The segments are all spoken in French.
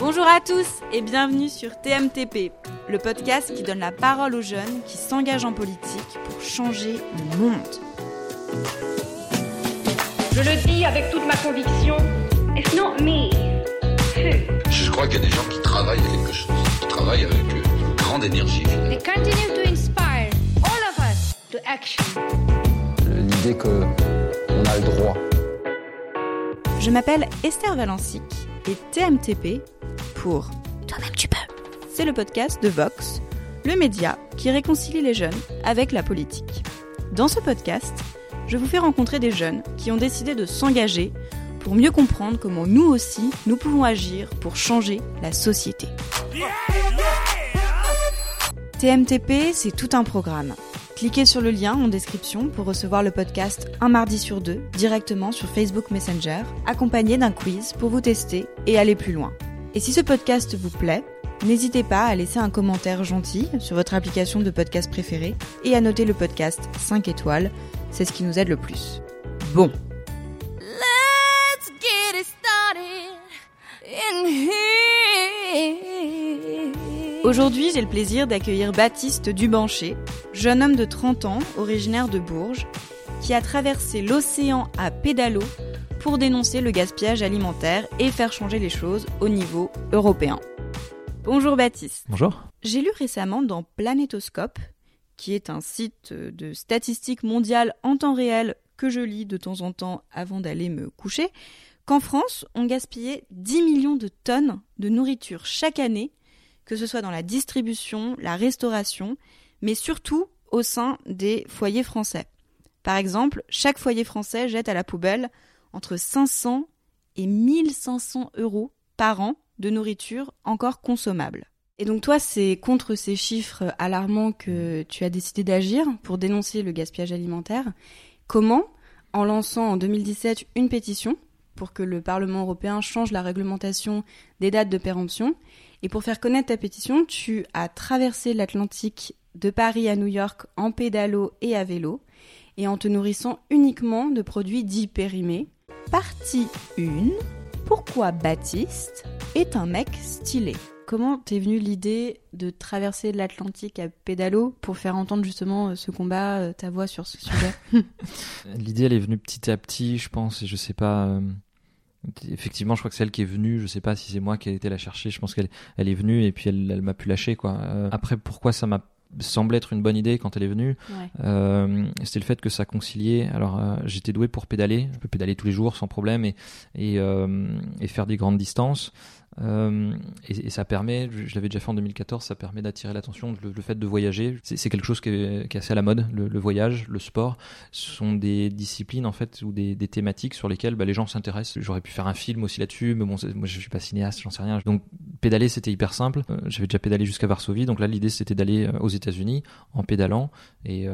Bonjour à tous et bienvenue sur TMTP, le podcast qui donne la parole aux jeunes qui s'engagent en politique pour changer le monde. Je le dis avec toute ma conviction, it's not me. Je crois qu'il y a des gens qui travaillent à quelque chose, qui travaillent avec une grande énergie. They continue to inspire all of us to action. L'idée que on a le droit. Je m'appelle Esther Valensic et TMTP pour Toi-même tu peux. C'est le podcast de Vox, le média qui réconcilie les jeunes avec la politique. Dans ce podcast, je vous fais rencontrer des jeunes qui ont décidé de s'engager pour mieux comprendre comment nous aussi, nous pouvons agir pour changer la société. TMTP, c'est tout un programme. Cliquez sur le lien en description pour recevoir le podcast un mardi sur deux directement sur Facebook Messenger, accompagné d'un quiz pour vous tester et aller plus loin. Et si ce podcast vous plaît, n'hésitez pas à laisser un commentaire gentil sur votre application de podcast préférée et à noter le podcast 5 étoiles, c'est ce qui nous aide le plus. Bon. Let's get it started in here. Aujourd'hui, j'ai le plaisir d'accueillir Baptiste Dubanché, jeune homme de 30 ans, originaire de Bourges, qui a traversé l'océan à pédalo pour dénoncer le gaspillage alimentaire et faire changer les choses au niveau européen. Bonjour Baptiste. Bonjour. J'ai lu récemment dans Planétoscope, qui est un site de statistiques mondiales en temps réel que je lis de temps en temps avant d'aller me coucher, qu'en France, on gaspillait 10 millions de tonnes de nourriture chaque année, que ce soit dans la distribution, la restauration, mais surtout au sein des foyers français. Par exemple, chaque foyer français jette à la poubelle entre 500 et 1500 euros par an de nourriture encore consommable. Et donc toi, c'est contre ces chiffres alarmants que tu as décidé d'agir pour dénoncer le gaspillage alimentaire. Comment En lançant en 2017 une pétition pour que le Parlement européen change la réglementation des dates de péremption. Et pour faire connaître ta pétition, tu as traversé l'Atlantique de Paris à New York en pédalo et à vélo, et en te nourrissant uniquement de produits dits périmés. Partie 1. Pourquoi Baptiste est un mec stylé? Comment t'es venue l'idée de traverser l'Atlantique à pédalo pour faire entendre justement ce combat, euh, ta voix sur ce sujet? L'idée, elle est venue petit à petit, je pense, et je sais pas. euh, Effectivement, je crois que c'est elle qui est venue. Je sais pas si c'est moi qui ai été la chercher. Je pense qu'elle elle est venue et puis elle, elle m'a pu lâcher quoi. Euh, après, pourquoi ça m'a semblé être une bonne idée quand elle est venue Ouais. euh, C'était le fait que ça conciliait. Alors, euh, j'étais doué pour pédaler. Je peux pédaler tous les jours sans problème et et, euh, et faire des grandes distances. Euh, et, ça permet, je, l'avais déjà fait en 2014, ça permet d'attirer l'attention. Le, fait de voyager, c'est quelque chose qui est, assez à la mode. Le, voyage, le sport, ce sont des disciplines en fait ou des, thématiques sur lesquelles bah, les gens s'intéressent. J'aurais pu faire un film aussi là-dessus, mais bon, moi je suis pas cinéaste, j'en sais rien. Donc pédaler c'était hyper simple. Euh, J'avais déjà pédalé jusqu'à Varsovie, donc là l'idée c'était d'aller euh, aux États-Unis en pédalant et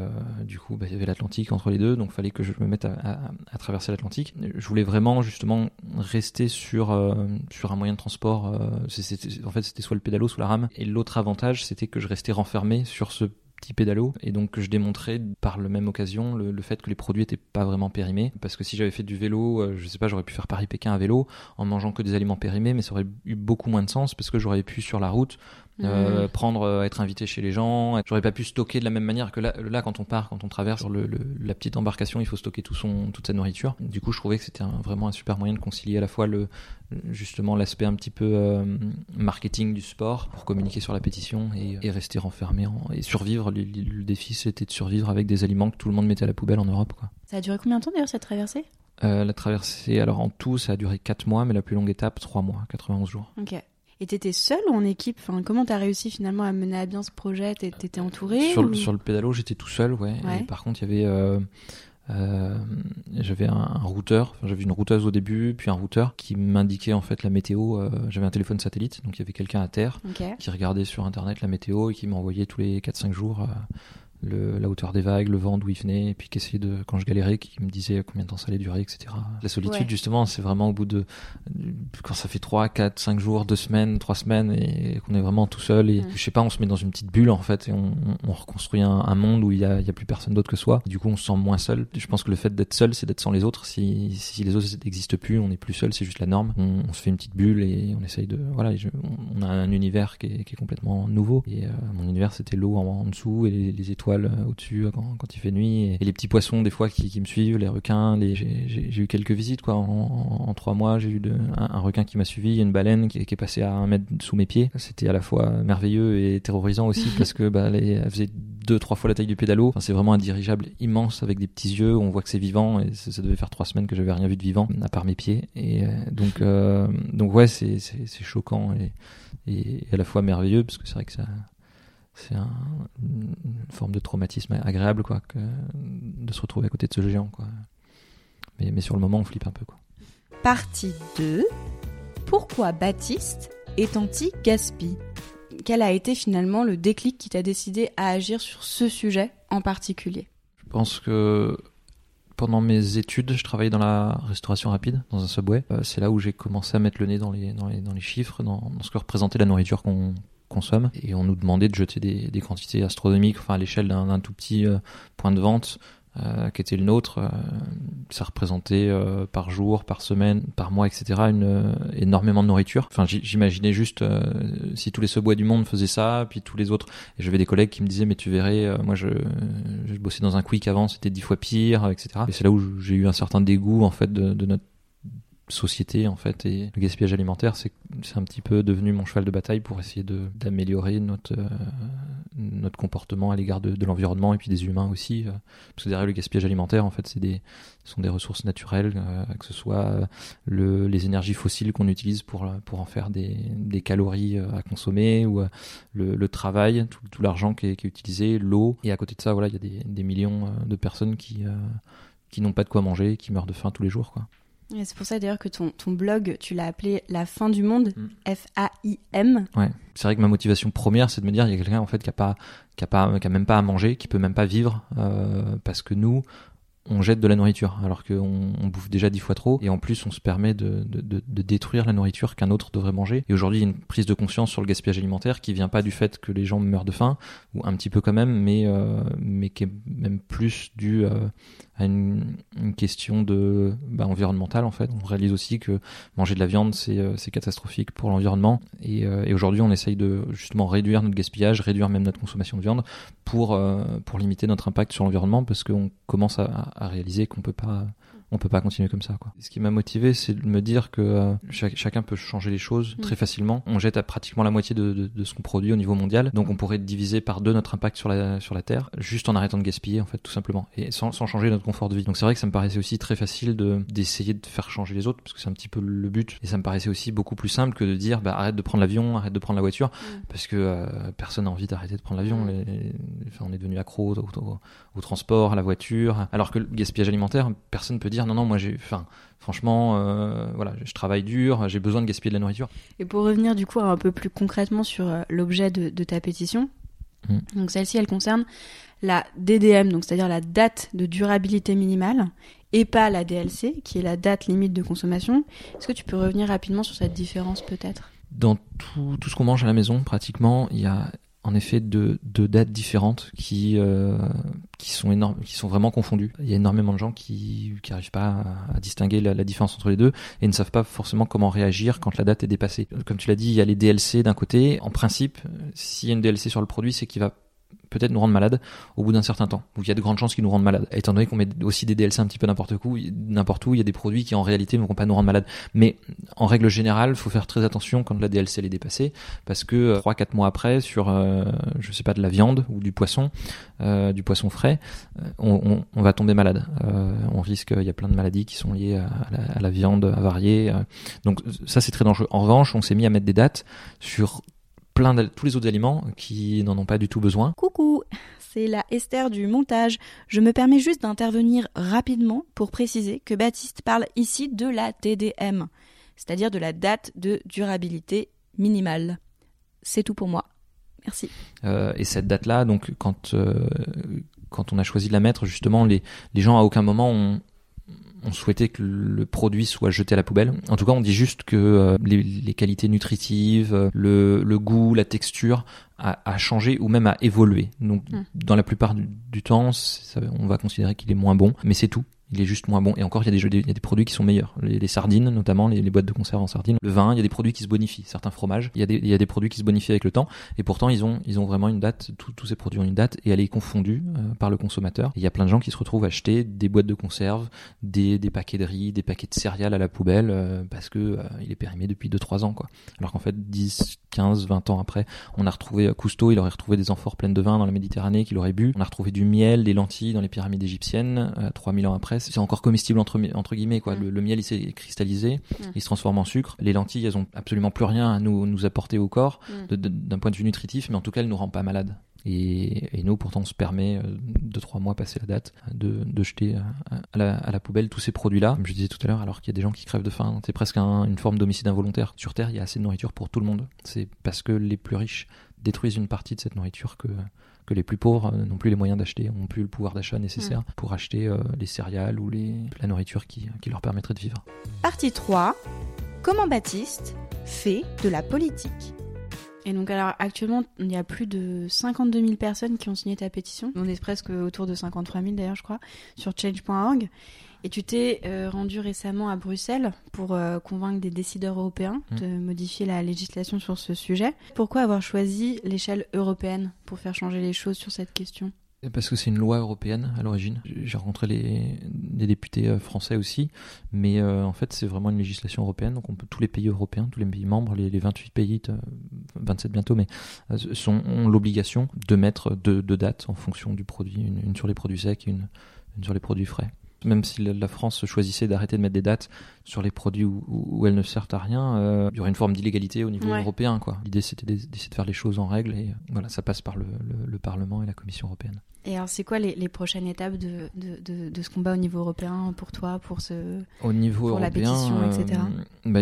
du coup bah, il y avait l'Atlantique entre les deux, donc fallait que je me mette à, traverser l'Atlantique. Je voulais vraiment justement rester sur un moyen de transport. Euh, en fait c'était soit le pédalo, soit la rame. Et l'autre avantage c'était que je restais renfermé sur ce petit pédalo et donc je démontrais par la même occasion le, fait que les produits étaient pas vraiment périmés parce que si j'avais fait du vélo euh, je sais pas j'aurais pu faire Paris-Pékin à vélo en mangeant que des aliments périmés mais ça aurait eu beaucoup moins de sens parce que j'aurais pu sur la route euh, Mmh. prendre euh, être invité chez les gens. J'aurais pas pu stocker de la même manière que là, là quand on part quand on traverse sur le, le- la petite embarcation il faut stocker tout son toute sa nourriture. Du coup je trouvais que c'était vraiment un super moyen de concilier à la fois le justement l'aspect un petit peu euh, marketing du sport pour communiquer sur la pétition et, et rester renfermé en- et survivre. Le défi c'était de survivre avec des aliments que tout le monde mettait à la poubelle en Europe quoi. Ça a duré combien de temps d'ailleurs cette traversée? Euh, la traversée alors en tout ça a duré 4 mois mais la plus longue étape 3 mois 91 jours. Ok. Et t'étais seule ou en équipe enfin, Comment t'as réussi finalement à mener à bien ce projet? T'é- T'étais entourée Sur, ou- le- sur le pédalo, j'étais tout seul, ouais. Ouais. Et par contre, il y avait, euh, euh, j'avais un, un routeur. Enfin, j'avais une routeuse au début, puis un routeur qui m'indiquait en fait la météo. euh, j'avais un téléphone satellite, donc il y avait quelqu'un à terre qui regardait sur internet la météo et qui m'envoyait tous les 4-5 jours le, la hauteur des vagues, le vent d'où il venait, et puis qui essayait de, quand je galérais, qui me disait combien de temps ça allait durer, etc. La solitude, Ouais. justement, c'est vraiment au bout de quand ça fait 3, 4, 5 jours, 2 semaines, 3 semaines, et qu'on est vraiment tout seul, et je sais pas, on se met dans une petite bulle en fait, et on, on- on reconstruit un, un monde où il y a, il y a plus personne d'autre que soi. Du coup, on se sent moins seul. Je pense que le fait d'être seul, c'est d'être sans les autres. Si, si les autres n'existent plus, on n'est plus seul, c'est juste la norme. On, on se fait une petite bulle et on essaye de, voilà, je- on, on a un univers qui est, qui est complètement nouveau. Et euh, mon univers, c'était l'eau en, en dessous et les, les étoiles euh, au-dessus euh, quand, quand il fait nuit, et, les petits poissons des fois qui, qui me suivent, les requins. Les, j'ai, eu quelques visites quoi. En, en, en trois mois, j'ai eu de, un, un requin qui m'a suivi, une baleine qui, qui est passée à un mètre sous mes pieds. C'était à la fois merveilleux et terrorisant aussi parce que bah, les, elle faisait deux trois fois la taille du pédalo. Enfin, c'est vraiment un dirigeable immense avec des petits yeux. On voit que c'est vivant et ça, devait faire trois semaines que j'avais rien vu de vivant à part mes pieds. Et euh, donc euh, donc ouais, c'est choquant et, et à la fois merveilleux parce que c'est vrai que ça c'est un- une forme de traumatisme agréable quoi que de se retrouver à côté de ce géant quoi. Mais, mais sur le moment, on flippe un peu quoi. Partie 2. Pourquoi Baptiste est anti-gaspi Quel a été finalement le déclic qui t'a décidé à agir sur ce sujet en particulier? Je pense que pendant mes études, je travaillais dans la restauration rapide, dans un subway. Euh, c'est là où j'ai commencé à mettre le nez dans les, dans les, dans les chiffres, dans, dans ce que représentait la nourriture qu'on consomme. Et on nous demandait de jeter des, quantités astronomiques, enfin à l'échelle d'un tout petit euh, point de vente. euh, qui était le nôtre, euh, ça représentait par jour, par semaine, par mois, etc. Une, énormément de nourriture. Enfin, j'imaginais juste si tous les subways du monde faisaient ça, puis tous les autres et j'avais des collègues qui me disaient, mais tu verrais, moi je, je bossais dans un quick avant, c'était dix fois pire, etc. Et c'est là où j'ai eu un certain dégoût en fait de, de notre société en fait et le gaspillage alimentaire c'est c'est un petit peu devenu mon cheval de bataille pour essayer de d'améliorer notre euh, notre comportement à l'égard de, de l'environnement et puis des humains aussi euh, parce que derrière le gaspillage alimentaire en fait c'est des ce sont des ressources naturelles euh, que ce soit le, les énergies fossiles qu'on utilise pour pour en faire des, des calories à consommer ou le, travail tout, l'argent qui est, qui est utilisé l'eau. Et à côté de ça voilà il y a des, des millions de personnes qui qui n'ont pas de quoi manger qui meurent de faim tous les jours quoi Et C'est pour ça d'ailleurs que ton, ton blog, tu l'as appelé La fin du monde, Mm. F-A-I-M. Ouais, c'est vrai que ma motivation première, c'est de me dire il y a quelqu'un en fait qui a pas, qui a pas, qui a même pas à manger, qui peut même pas vivre euh, parce que nous, on jette de la nourriture alors qu'on on bouffe déjà dix fois trop et en plus on se permet de, de, de, de détruire la nourriture qu'un autre devrait manger. Et aujourd'hui, il y a une prise de conscience sur le gaspillage alimentaire qui vient pas du fait que les gens meurent de faim ou un petit peu quand même, mais euh, mais qui est même plus dû euh, à une, question de bah, environnementale en fait. On réalise aussi que manger de la viande c'est euh, catastrophique pour l'environnement et, euh, et aujourd'hui on essaye de justement réduire notre gaspillage, réduire même notre consommation de viande pour euh, pour limiter notre impact sur l'environnement parce qu'on commence à, à réaliser qu'on peut pas on peut pas continuer comme ça quoi. Ce qui m'a motivé c'est de me dire que euh, chaque- chacun peut changer les choses Mm. très facilement. On jette à pratiquement la moitié de, de, de ce qu'on produit au niveau mondial donc on pourrait diviser par deux notre impact sur la sur la terre juste en arrêtant de gaspiller en fait tout simplement et sans, sans changer notre confort de vie. Donc c'est vrai que ça me paraissait aussi très facile de d'essayer de faire changer les autres parce que c'est un petit peu le but et ça me paraissait aussi beaucoup plus simple que de dire bah arrête de prendre l'avion, arrête de prendre la voiture parce que euh, personne n'a envie d'arrêter de prendre l'avion. Mm. Les- les- enfin, on est devenu accro au, au- au transport, à la voiture. Alors que le gaspillage alimentaire, personne peut dire non non moi j'ai, enfin franchement euh, voilà je travaille dur, j'ai besoin de gaspiller de la nourriture. Et pour revenir du coup un peu plus concrètement sur euh, l'objet de, de ta pétition, Mm. donc celle-ci elle concerne la DDM, donc c'est-à-dire la date de durabilité minimale, et pas la DLC, qui est la date limite de consommation. Est-ce que tu peux revenir rapidement sur cette différence peut-être? Dans tout, tout ce qu'on mange à la maison, pratiquement, il y a en effet deux, deux dates différentes qui, euh, qui, sont énormes, qui sont vraiment confondues. Il y a énormément de gens qui n'arrivent pas à, distinguer la, différence entre les deux et ne savent pas forcément comment réagir quand la date est dépassée. Comme tu l'as dit, il y a les DLC d'un côté. En principe, s'il y a une DLC sur le produit, c'est qu'il va peut-être nous rendre malade au bout d'un certain temps. Il y a de grandes chances qu'ils nous rendent malade. Étant donné qu'on met aussi des DLC un petit peu n'importe où, n'importe où, il y a des produits qui en réalité ne vont pas nous rendre malade. Mais en règle générale, faut faire très attention quand la DLC est dépassée, parce que 3-4 mois après, sur, euh, je sais pas, de la viande ou du poisson, euh, du poisson frais, euh, on, va tomber malade. Euh, on risque, il y a plein de maladies qui sont liées à, la, à la, viande avariée. Euh, donc ça c'est très dangereux. En revanche, on s'est mis à mettre des dates sur plein de tous les autres aliments qui n'en ont pas du tout besoin. Coucou, c'est la Esther du montage. Je me permets juste d'intervenir rapidement pour préciser que Baptiste parle ici de la TDM, c'est-à-dire de la date de durabilité minimale. C'est tout pour moi. Merci. Euh, et cette date-là, donc quand euh, quand on a choisi de la mettre, justement, les les gens à aucun moment ont on souhaitait que le produit soit jeté à la poubelle. En tout cas, on dit juste que euh, les, les, qualités nutritives, euh, le, le, goût, la texture a, a, changé ou même a évolué. Donc, Mm. dans la plupart du, du temps, ça- on va considérer qu'il est moins bon, mais c'est tout. Il est juste moins bon. Et encore, il y a des, produits qui sont meilleurs. Les, sardines, notamment, les, boîtes de conserve en sardines. Le vin, il y a des produits qui se bonifient. Certains fromages, il y a des, produits qui se bonifient avec le temps. Et pourtant, ils ont, vraiment une date. Tous- ces produits ont une date et elle est confondue euh, par le consommateur. Il y a plein de gens qui se retrouvent à acheter des boîtes de conserve, des, paquets de riz, des paquets de céréales à la poubelle euh, parce que euh, il est périmé depuis 2-3 ans, quoi. Alors qu'en fait, 10, 15, 20 ans après, on a retrouvé euh, Cousteau, il aurait retrouvé des amphores pleines de vin dans la Méditerranée qu'il aurait bu. On a retrouvé du miel, des lentilles dans les pyramides égyptiennes. Euh, 3000 ans après, c'est encore comestible entre, entre guillemets, quoi. Mm. Le, le miel, il s'est cristallisé, Mm. il se transforme en sucre. Les lentilles, elles ont absolument plus rien à nous, nous apporter au corps Mm. d'un point de vue nutritif, mais en tout cas, elle nous rend pas malades. Et, et nous, pourtant, on se permet, euh, deux, trois mois passé la date, de, de jeter à, à la, à la poubelle tous ces produits-là. Comme je disais tout à l'heure, alors qu'il y a des gens qui crèvent de faim. C'est presque un- une forme d'homicide involontaire. Sur Terre, il y a assez de nourriture pour tout le monde. C'est parce que les plus riches détruisent une partie de cette nourriture que, que les plus pauvres euh, n'ont plus les moyens d'acheter, n'ont plus le pouvoir d'achat nécessaire pour acheter euh, les céréales ou les, la nourriture qui, qui leur permettrait de vivre. Partie 3. Comment Baptiste fait de la politique? Et donc alors actuellement, il y a plus de 52 000 personnes qui ont signé ta pétition. On est presque autour de 53 000 d'ailleurs, je crois, sur change.org. Et tu t'es euh, rendu récemment à Bruxelles pour euh, convaincre des décideurs européens Mm. de modifier la législation sur ce sujet. Pourquoi avoir choisi l'échelle européenne pour faire changer les choses sur cette question? Parce que c'est une loi européenne à l'origine. J'ai rencontré les, des députés euh, français aussi, mais euh, en fait c'est vraiment une législation européenne. Donc on peut, tous les pays européens, tous les pays membres, les, les 28 pays, euh, 27 bientôt, mais euh, sont, ont l'obligation de mettre deux, deux dates en fonction du produit, une, une sur les produits secs et une, une sur les produits frais. Même si la, la France choisissait d'arrêter de mettre des dates sur les produits où, où- elles ne servent à rien, euh, il y aurait une forme d'illégalité au niveau Ouais. européen. quoi. L'idée c'était d'ess- d'essayer de faire les choses en règle et euh, voilà, ça passe par le, le- le Parlement et la Commission européenne. Et alors c'est quoi les, les prochaines étapes de, de, de, de ce combat au niveau européen pour toi, pour ce... Au niveau Pour la européen, pétition, etc. euh, bah,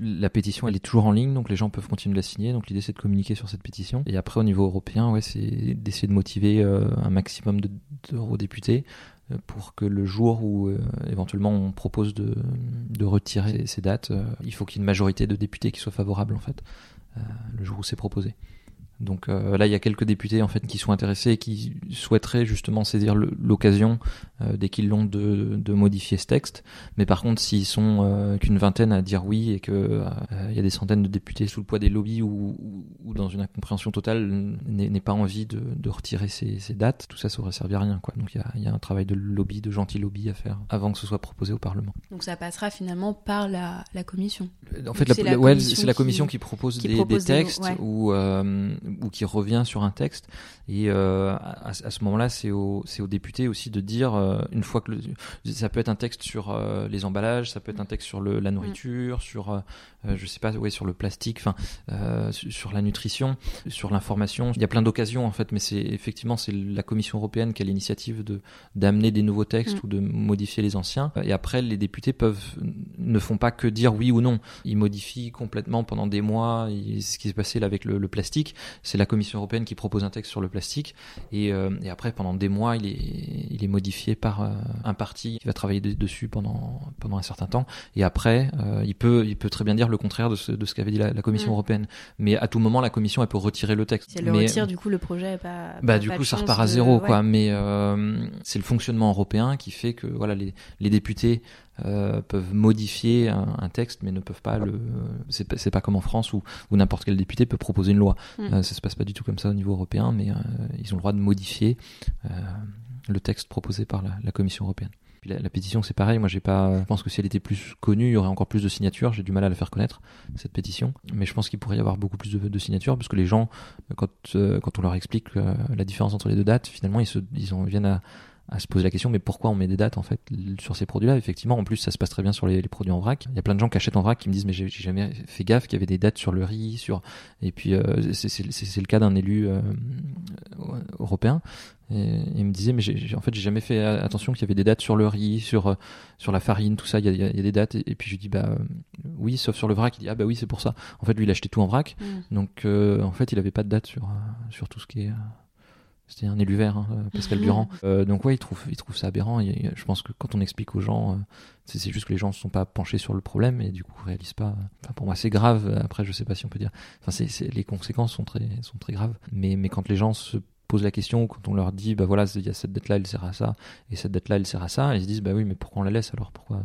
la pétition, elle est toujours en ligne, donc les gens peuvent continuer de la signer. Donc l'idée, c'est de communiquer sur cette pétition. Et après, au niveau européen, ouais, c'est d'essayer de motiver euh, un maximum de- d'eurodéputés pour que le jour où euh, éventuellement on propose de, de retirer ces dates, euh, il faut qu'il y ait une majorité de députés qui soient favorables en fait, euh, le jour où c'est proposé. Donc euh, là, il y a quelques députés en fait qui sont intéressés et qui souhaiteraient justement saisir l'occasion euh, dès qu'ils l'ont de, de modifier ce texte. Mais par contre, s'ils sont euh, qu'une vingtaine à dire oui et que il y a des centaines de députés sous le poids des lobbies ou, ou, ou dans une incompréhension totale n'aient pas envie de, de retirer ces, ces dates, tout ça, ça aurait servi à rien. Quoi. Donc il y a, il y a un travail de lobby, de gentil lobby à faire avant que ce soit proposé au Parlement. Donc ça passera finalement par la, la commission. En fait, c'est la, la ouais, commission la qui- commission qui, propose qui des, propose des des- textes ou, ou qui revient sur un texte. Et euh, à, à ce moment-là, c'est aux, aux députés aussi de dire, euh, une fois que le, ça peut être un texte sur euh, les emballages, ça peut être un texte sur le, la nourriture, sur, je sais pas, ouais, sur le plastique, enfin, sur la nutrition, sur l'information. Il y a plein d'occasions en fait, mais c'est effectivement c'est la Commission européenne qui a l'initiative de d'amener des nouveaux textes Mm. ou de modifier les anciens. Et après, les députés peuvent ne font pas que dire oui ou non. Ils modifient complètement pendant des mois. Et ce qui s'est passé là avec le, le plastique, c'est la Commission européenne qui propose un texte sur le plastique. Et, euh, et après, pendant des mois, il est, il est modifié par euh, un parti qui va travailler de- dessus pendant, pendant un certain temps. Et après, euh, il, peut, il peut très bien dire le contraire de ce, de ce qu'avait dit la, la Commission Mm. européenne. Mais à tout moment, la Commission, elle peut retirer le texte. Si elle le Mais- retire, du coup, le projet est pas. bah pas- du coup ça repart à de- zéro ouais. quoi mais euh, c'est le fonctionnement européen qui fait que voilà les, les députés euh, peuvent modifier un, un texte mais ne peuvent pas le c'est pas, c'est pas comme en France où, où n'importe quel député peut proposer une loi. Mm. Euh, ça se passe pas du tout comme ça au niveau européen mais euh, ils ont le droit de modifier euh, le texte proposé par la, la Commission européenne. Puis la, la pétition c'est pareil. Moi j'ai pas je pense que si elle était plus connue il y aurait encore plus de signatures. J'ai du mal à la faire connaître cette pétition. Mais je pense qu'il pourrait y avoir beaucoup plus de, de signatures parce que les gens quand, euh, quand on leur explique la différence entre les deux dates, finalement, ils, se, ils en viennent à, à se poser la question mais pourquoi on met des dates en fait sur ces produits-là? Effectivement, en plus ça se passe très bien sur les, les, produits en vrac. Il y a plein de gens qui achètent en vrac qui me disent mais j'ai jamais fait gaffe qu'il y avait des dates sur le riz, sur et puis euh, c'est le cas d'un élu euh, européen. Et il me disait mais j'ai en fait j'ai jamais fait attention qu'il y avait des dates sur le riz, sur sur la farine, tout ça. Il y a, il y a des dates et, puis je lui dis bah oui sauf sur le vrac. Il dit ah bah oui c'est pour ça. En fait lui il achetait tout en vrac, mm. donc en fait il avait pas de date sur sur tout ce qui est c'était un élu vert, hein, euh, Pascal Durand. Euh, donc ouais, il trouve, il trouve ça aberrant. Et je pense que quand on explique aux gens, euh, c'est juste que les gens ne sont pas penchés sur le problème et du coup réalisent pas. Enfin pour moi c'est grave. Après je sais pas si on peut dire. Enfin c'est, les conséquences sont très, sont très graves. Mais mais quand les gens se posent la question, quand on leur dit bah voilà il y a cette dette là, elle sert à ça et cette dette là, elle sert à ça, ils se disent bah oui mais pourquoi on la laisse? Alors pourquoi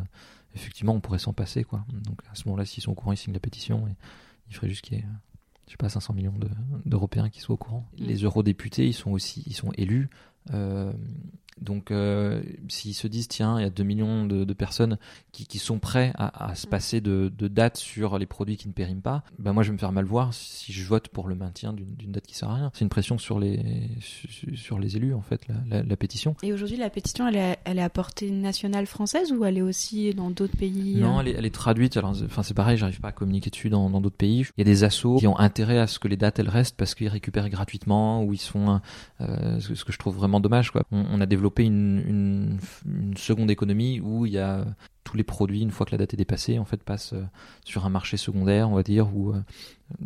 effectivement on pourrait s'en passer quoi. Donc à ce moment-là s'ils sont au courant ils signent la pétition et il ferait juste qu'il y ait je sais pas, 500 millions d'Européens qui soient au courant. Les eurodéputés, ils sont aussi, ils sont élus. Euh, donc, euh, s'ils se disent, tiens, il y a 2 millions de, personnes qui, qui, sont prêts à, se mm. passer de, de date sur les produits qui ne périment pas, ben moi je vais me faire mal voir si je vote pour le maintien d'une date qui sert à rien. C'est une pression sur les, sur les élus, en fait, la, la, pétition. Et aujourd'hui, la pétition, elle est, elle est à portée nationale française ou elle est aussi dans d'autres pays Non, elle est, elle est traduite. Alors, enfin, c'est pareil, j'arrive pas à communiquer dessus dans d'autres pays. Il y a des assos qui ont intérêt à ce que les dates, elles restent parce qu'ils récupèrent gratuitement ou ils sont, euh, ce que je trouve vraiment dommage, quoi. On, on a développé une, une, seconde économie où il y a tous les produits, une fois que la date est dépassée, en fait, passent euh, sur un marché secondaire, on va dire, ou euh,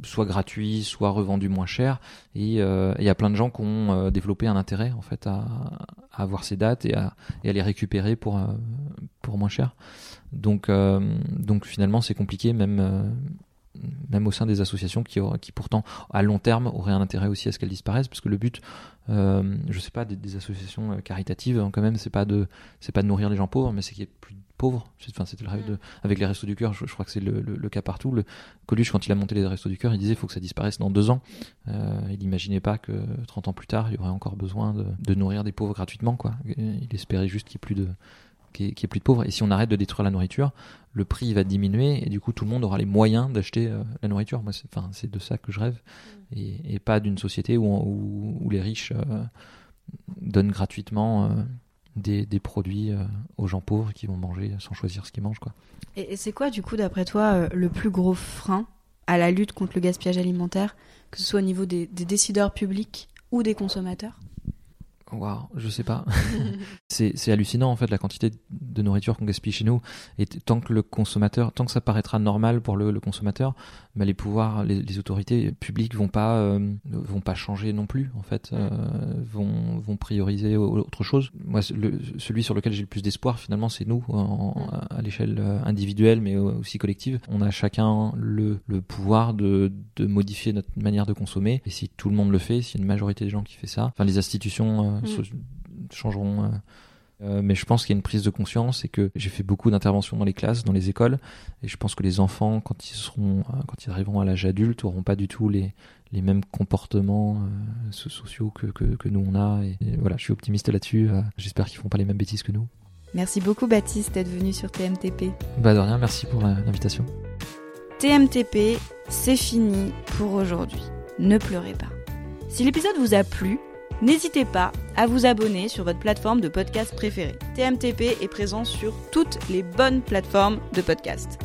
soit gratuit, soit revendu moins cher. Et euh, il y a plein de gens qui ont développé un intérêt, en fait, à, avoir ces dates et à, et à les récupérer pour, pour moins cher. Donc, donc finalement, c'est compliqué, même même au sein des associations qui, qui pourtant à long terme auraient un intérêt aussi à ce qu'elles disparaissent parce que le but euh, je sais pas des, associations caritatives hein, quand même c'est pas de c'est pas de nourrir les gens pauvres mais c'est qu'il y ait plus pauvres. Enfin, c'était le rêve de, avec les Restos du Cœur, je, crois que c'est le, le, cas partout. Le Coluche, quand il a monté les Restos du Cœur, il disait qu'il faut que ça disparaisse dans deux ans. Euh, il n'imaginait pas que 30 ans plus tard, il y aurait encore besoin de, de nourrir des pauvres gratuitement, quoi. Il espérait juste qu'il n'y ait plus de, qu'il y, ait plus de pauvres. Et si on arrête de détruire la nourriture, le prix va diminuer et du coup tout le monde aura les moyens d'acheter euh, la nourriture. Moi, c'est, enfin, c'est de ça que je rêve et, et pas d'une société où, où, où les riches euh, donnent gratuitement euh, des, des produits aux gens pauvres qui vont manger sans choisir ce qu'ils mangent. Quoi. Et, c'est quoi, du coup, d'après toi, le plus gros frein à la lutte contre le gaspillage alimentaire, que ce soit au niveau des, des décideurs publics ou des consommateurs? Waouh, je sais pas. c'est hallucinant en fait la quantité de nourriture qu'on gaspille chez nous. Et tant que le consommateur, tant que ça paraîtra normal pour le, le consommateur, bah, les pouvoirs, les, les, autorités publiques vont pas euh, vont pas changer non plus en fait, euh, vont vont prioriser autre chose. Moi, le, celui sur lequel j'ai le plus d'espoir finalement, c'est nous en, à l'échelle euh, individuelle mais aussi collective. On a chacun le, le pouvoir de, de modifier notre manière de consommer. Et si tout le monde le fait, s'il y a une majorité des gens qui fait ça, enfin les institutions mm. changeront. Euh, euh, mais je pense qu'il y a une prise de conscience et que j'ai fait beaucoup d'interventions dans les classes, dans les écoles, et je pense que les enfants, quand ils seront, euh, quand ils arriveront à l'âge adulte, auront pas du tout les les mêmes comportements sociaux que, que, que, nous on a. Et, voilà, je suis optimiste là-dessus. J'espère qu'ils font pas les mêmes bêtises que nous. Merci beaucoup Baptiste d'être venu sur TMTP. Bah de rien, merci pour l'invitation. TMTP, c'est fini pour aujourd'hui. Ne pleurez pas. Si l'épisode vous a plu, N'hésitez pas à vous abonner sur votre plateforme de podcast préférée. TMTP est présent sur toutes les bonnes plateformes de podcast.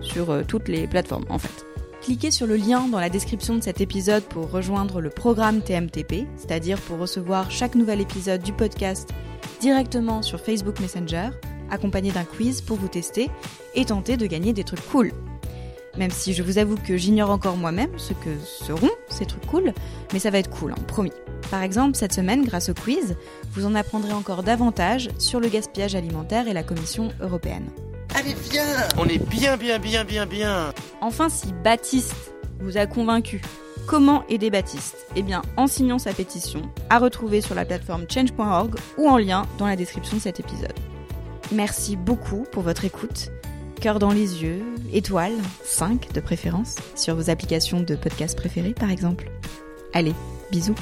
Sur euh, toutes les plateformes en fait. Cliquez sur le lien dans la description de cet épisode pour rejoindre le programme TMTP, c'est-à-dire pour recevoir chaque nouvel épisode du podcast directement sur Facebook Messenger, accompagné d'un quiz pour vous tester et tenter de gagner des trucs cool. Même si je vous avoue que j'ignore encore moi-même ce que seront ces trucs cool, mais ça va être cool, hein, promis. Par exemple, cette semaine, grâce au quiz, vous en apprendrez encore davantage sur le gaspillage alimentaire et la Commission européenne. Allez, viens On est bien, bien, bien, bien, bien Enfin, si Baptiste vous a convaincu, comment aider Baptiste? Eh bien, en signant sa pétition, à retrouver sur la plateforme change.org ou en lien dans la description de cet épisode. Merci beaucoup pour votre écoute. Cœur dans les yeux, étoiles, 5 de préférence, sur vos applications de podcast préférées par exemple. Allez, bisous